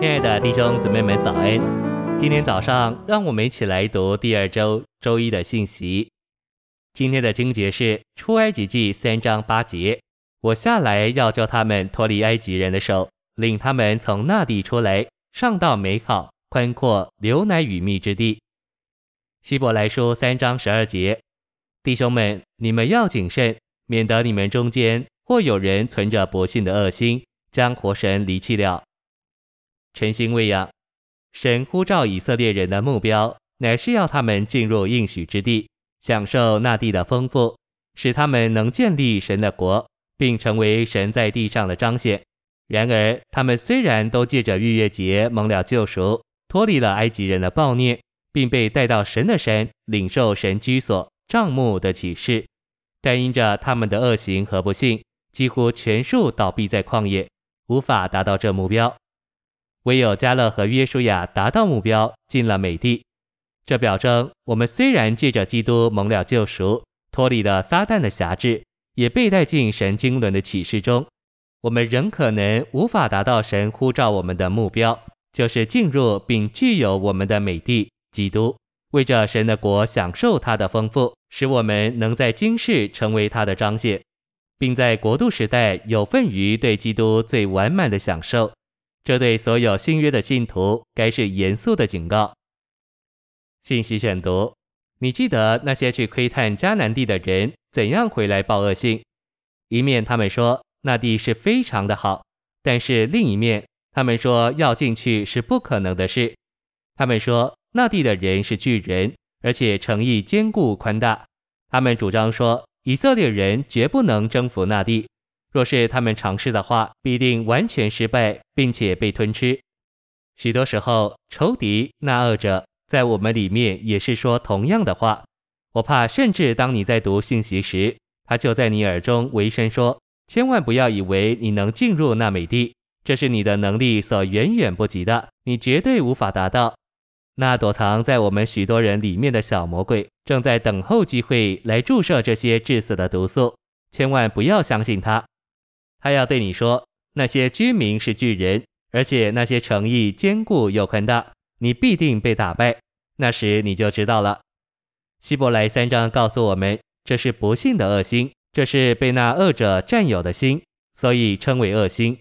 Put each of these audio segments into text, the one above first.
亲爱的弟兄姊妹们，早安！今天早上，让我们一起来读第二周周一的信息。今天的经节是出埃及记三章八节：“我下来要叫他们脱离埃及人的手，领他们从那地出来，上到美好、宽阔、流奶与蜜之地。”希伯来书三章十二节：“弟兄们，你们要谨慎，免得你们中间或有人存着不信的恶心，将活神离弃了。”诚心喂养，神呼召以色列人的目标，乃是要他们进入应许之地，享受那地的丰富，使他们能建立神的国，并成为神在地上的彰显。然而，他们虽然都借着逾越节蒙了救赎，脱离了埃及人的暴虐，并被带到神的山，领受神居所帐幕的启示，但因着他们的恶行和不信，几乎全数倒闭在旷野，无法达到这目标。唯有迦勒和约书亚达到目标，进了美地。这表征我们虽然借着基督蒙了救赎，脱离了撒旦的辖制，也被带进神经纶的启示中，我们仍可能无法达到神呼召我们的目标，就是进入并具有我们的美地——基督，为着神的国享受它的丰富，使我们能在今世成为他的彰显，并在国度时代有份于对基督最完满的享受。这对所有新约的信徒该是严肃的警告。信息选读：你记得那些去窥探迦南地的人怎样回来报恶信？一面他们说那地是非常的好，但是另一面他们说要进去是不可能的事。他们说那地的人是巨人，而且城邑坚固宽大。他们主张说以色列人绝不能征服那地。若是他们尝试的话，必定完全失败，并且被吞吃。许多时候，仇敌那恶者在我们里面也是说同样的话。我怕，甚至当你在读信息时，他就在你耳中微声说：“千万不要以为你能进入那美地，这是你的能力所远远不及的，你绝对无法达到。”那躲藏在我们许多人里面的小魔鬼，正在等候机会来注射这些致死的毒素，千万不要相信他。他要对你说，那些居民是巨人，而且那些城邑坚固又宽大，你必定被打败。那时你就知道了。希伯来三章告诉我们，这是不信的恶心，这是被那恶者占有的心，所以称为恶心。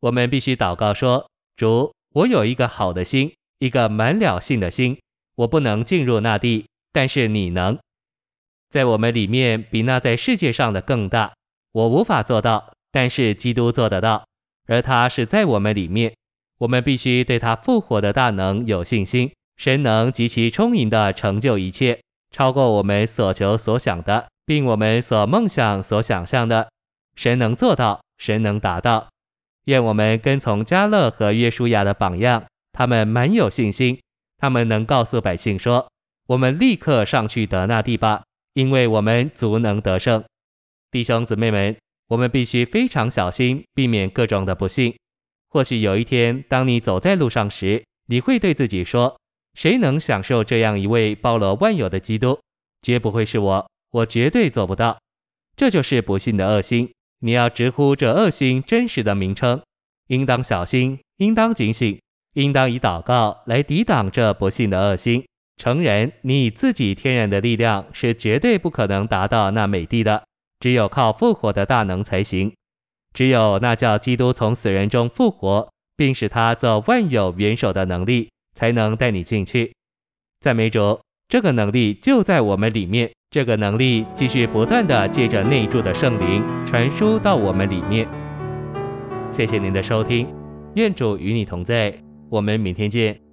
我们必须祷告说：主，我有一个好的心，一个满了信的心，我不能进入那地，但是你能，在我们里面比那在世界上的更大，我无法做到。但是基督做得到，而他是在我们里面。我们必须对他复活的大能有信心。神能极其充盈地成就一切，超过我们所求所想的，并我们所梦想所想象的。神能做到，神能达到。愿我们跟从加勒和约书亚的榜样，他们满有信心，他们能告诉百姓说：“我们立刻上去得那地吧，因为我们足能得胜。”弟兄姊妹们。我们必须非常小心，避免各种的不幸。或许有一天，当你走在路上时，你会对自己说：“谁能享受这样一位包罗万有的基督？绝不会是我，我绝对做不到。”这就是不幸的恶心。你要直呼这恶心真实的名称，应当小心，应当警醒，应当以祷告来抵挡这不幸的恶心。诚然，你以自己天然的力量是绝对不可能达到那美地的。只有靠复活的大能才行，只有那叫基督从死人中复活，并使他做万有元首的能力，才能带你进去。赞美主，这个能力就在我们里面，这个能力继续不断地借着内住的圣灵传输到我们里面。谢谢您的收听，愿主与你同在，我们明天见。